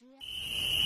用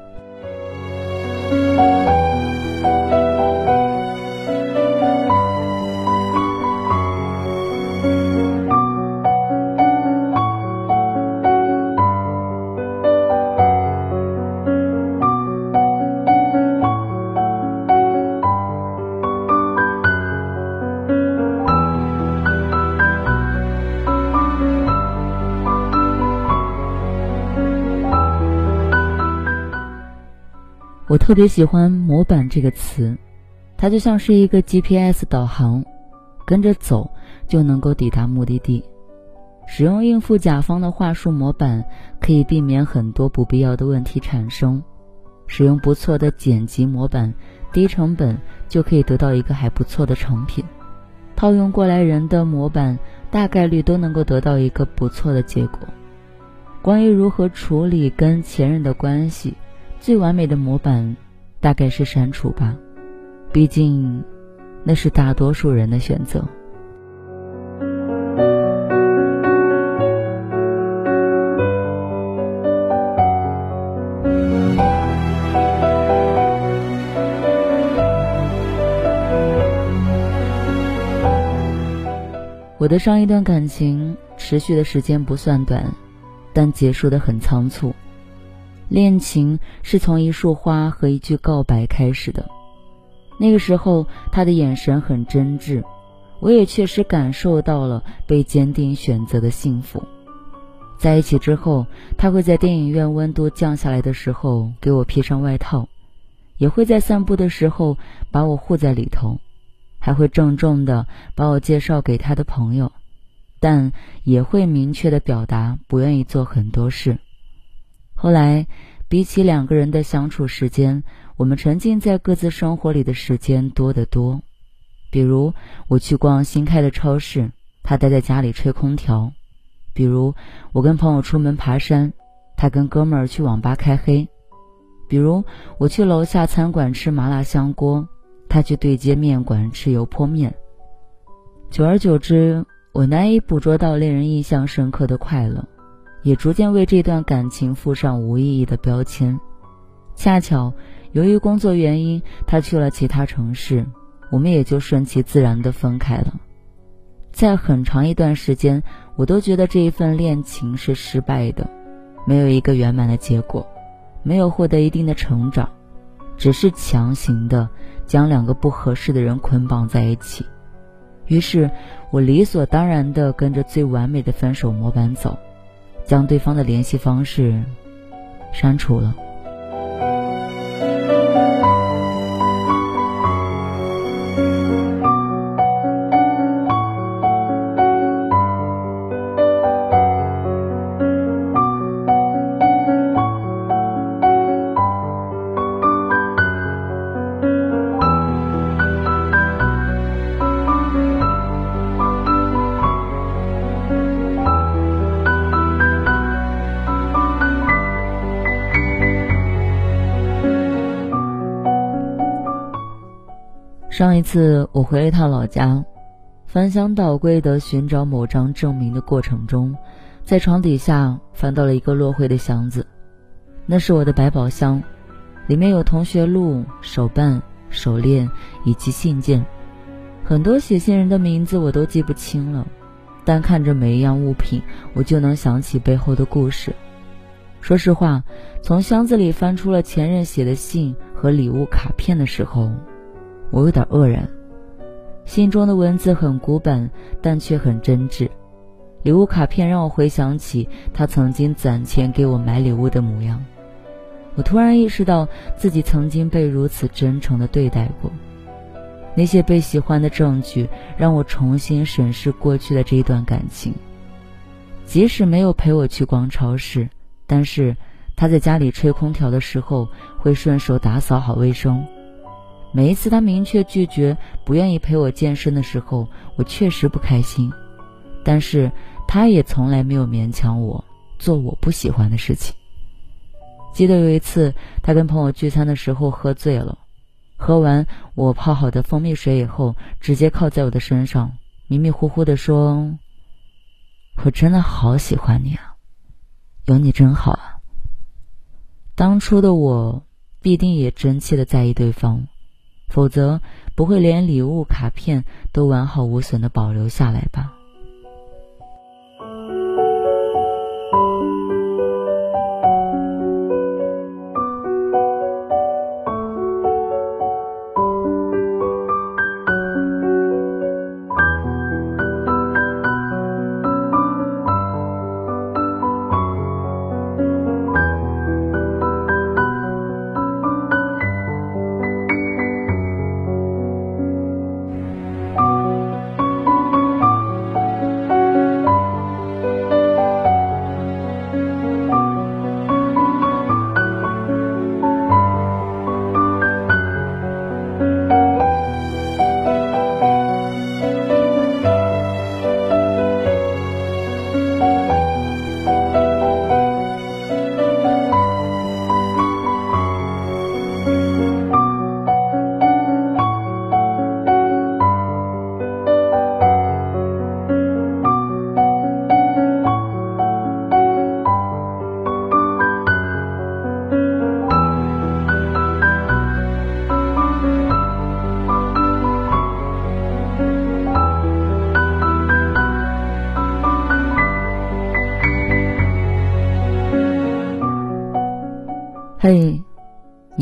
我特别喜欢“模板”这个词，它就像是一个 GPS 导航，跟着走就能够抵达目的地。使用应付甲方的话术模板，可以避免很多不必要的问题产生。使用不错的剪辑模板，低成本就可以得到一个还不错的成品。套用过来人的模板，大概率都能够得到一个不错的结果。关于如何处理跟前任的关系。最完美的模板，大概是删除吧，毕竟，那是大多数人的选择。我的上一段感情持续的时间不算短，但结束的很仓促。恋情是从一束花和一句告白开始的，那个时候他的眼神很真挚，我也确实感受到了被坚定选择的幸福。在一起之后，他会在电影院温度降下来的时候给我披上外套，也会在散步的时候把我护在里头，还会郑重的把我介绍给他的朋友，但也会明确的表达不愿意做很多事。后来，比起两个人的相处时间，我们沉浸在各自生活里的时间多得多。比如，我去逛新开的超市，他待在家里吹空调；比如，我跟朋友出门爬山，他跟哥们儿去网吧开黑；比如，我去楼下餐馆吃麻辣香锅，他去对街面馆吃油泼面。久而久之，我难以捕捉到令人印象深刻的快乐。也逐渐为这段感情附上无意义的标签。恰巧由于工作原因，他去了其他城市，我们也就顺其自然的分开了。在很长一段时间，我都觉得这一份恋情是失败的，没有一个圆满的结果，没有获得一定的成长，只是强行的将两个不合适的人捆绑在一起。于是，我理所当然的跟着最完美的分手模板走。将对方的联系方式删除了。上一次我回了一趟老家，翻箱倒柜的寻找某张证明的过程中，在床底下翻到了一个落灰的箱子，那是我的百宝箱，里面有同学录、手办、手链以及信件，很多写信人的名字我都记不清了，但看着每一样物品，我就能想起背后的故事。说实话，从箱子里翻出了前任写的信和礼物卡片的时候。我有点愕然，信中的文字很古板，但却很真挚。礼物卡片让我回想起他曾经攒钱给我买礼物的模样。我突然意识到自己曾经被如此真诚的对待过。那些被喜欢的证据让我重新审视过去的这一段感情。即使没有陪我去逛超市，但是他在家里吹空调的时候会顺手打扫好卫生。每一次他明确拒绝、不愿意陪我健身的时候，我确实不开心。但是他也从来没有勉强我做我不喜欢的事情。记得有一次，他跟朋友聚餐的时候喝醉了，喝完我泡好的蜂蜜水以后，直接靠在我的身上，迷迷糊糊的说：“我真的好喜欢你啊，有你真好啊。”当初的我必定也真切的在意对方。否则，不会连礼物卡片都完好无损的保留下来吧。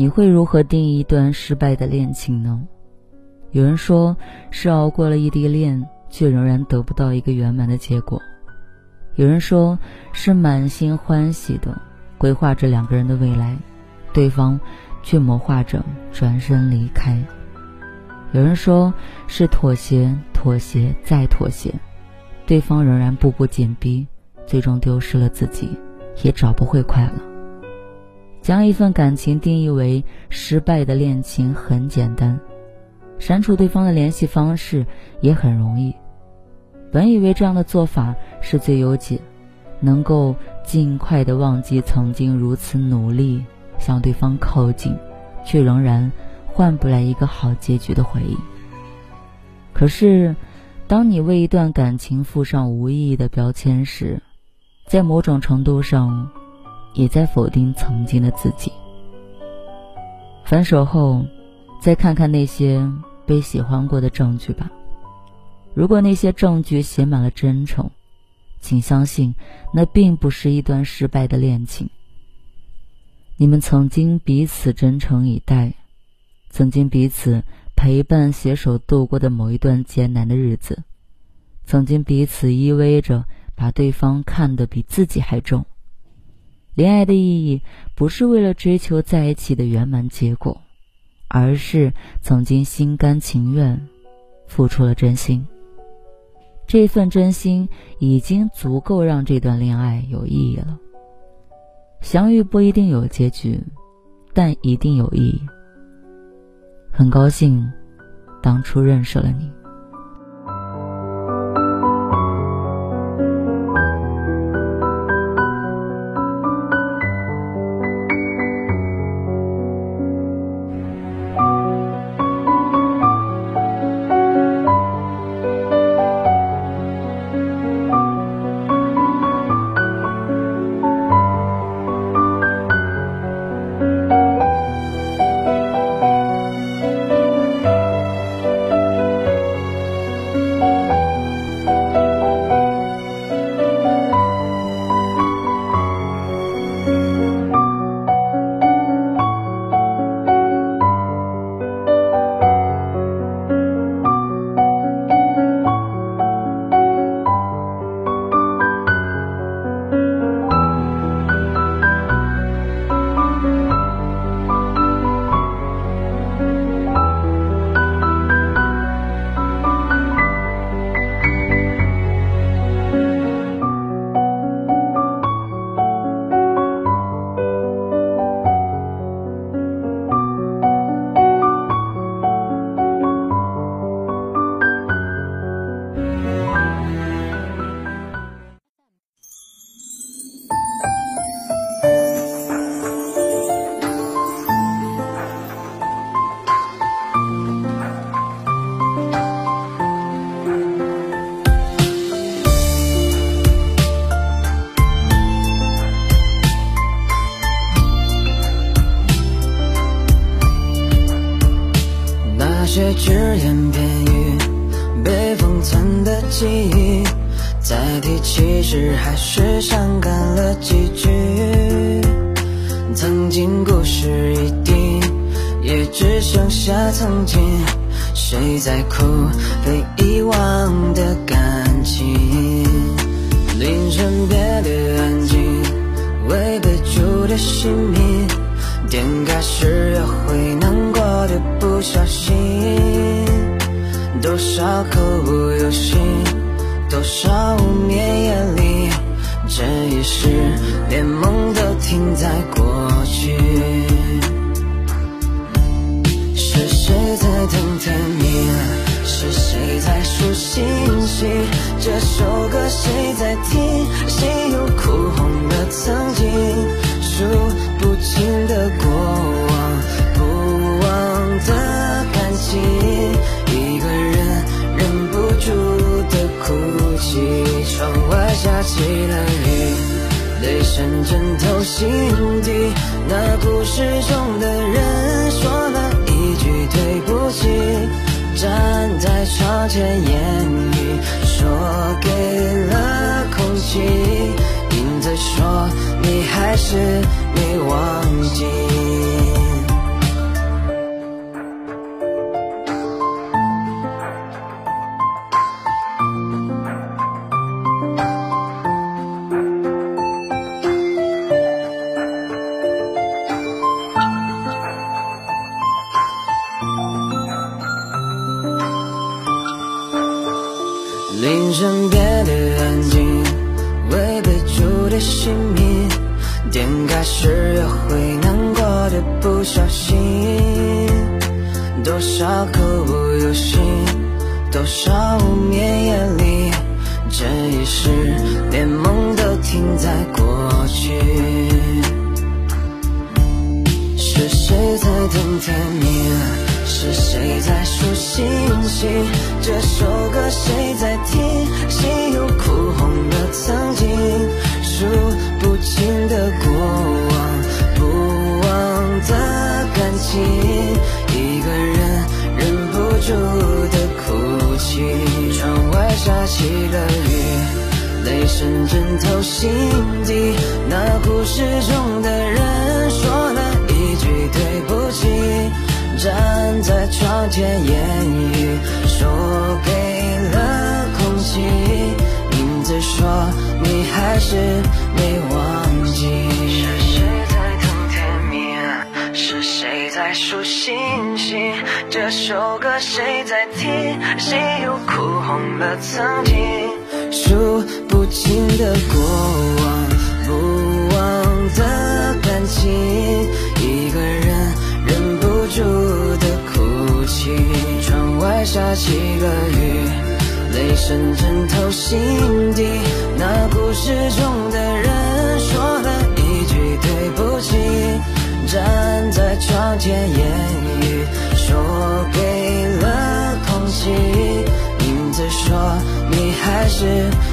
你会如何定义一段失败的恋情呢？有人说是熬过了异地恋，却仍然得不到一个圆满的结果；有人说是满心欢喜的规划着两个人的未来，对方却谋划着转身离开；有人说是妥协、妥协再妥协，对方仍然步步紧逼，最终丢失了自己，也找不回快乐。将一份感情定义为失败的恋情很简单，删除对方的联系方式也很容易。本以为这样的做法是最优解，能够尽快的忘记曾经如此努力向对方靠近，却仍然换不来一个好结局的回忆。可是，当你为一段感情附上无意义的标签时，在某种程度上。也在否定曾经的自己。分手后，再看看那些被喜欢过的证据吧。如果那些证据写满了真诚，请相信，那并不是一段失败的恋情。你们曾经彼此真诚以待，曾经彼此陪伴携手度过的某一段艰难的日子，曾经彼此依偎着，把对方看得比自己还重。恋爱的意义不是为了追求在一起的圆满结果，而是曾经心甘情愿付出了真心。这份真心已经足够让这段恋爱有意义了。相遇不一定有结局，但一定有意义。很高兴当初认识了你。只言片语，被封存的记忆，再提起时还是伤感了几句。曾经故事已定，也只剩下曾经。谁在哭？被遗忘的感情，凌晨变得安静，未被住的姓名，点开时又会难我的不小心。多少口不由心，多少无眠夜里，这一世连梦都停在过去。起了雨，泪渗枕头心底。那故事中的人说了一句对不起，站在窗前，言语说给了空气，影子说你还是没忘记。少口不由心，多少无眠夜里，这一世连梦都停在过去。是谁在等天明？是谁在数星星？这首歌谁在听？谁又哭红了曾经？数不清的过往，不忘的感情，一个人忍不住的哭泣。窗外下起了雨，泪渗枕头心底。那故事中的人说了一句对不起。站在窗前，言语说给了空气，影子说你还是没忘记。这首歌谁在听？谁又哭红了曾经？数不清的过往，不忘的感情，一个人忍不住的哭泣。窗外下起了雨，泪渗枕头心底。那故事中的人说了一句对不起，站在窗前，言语给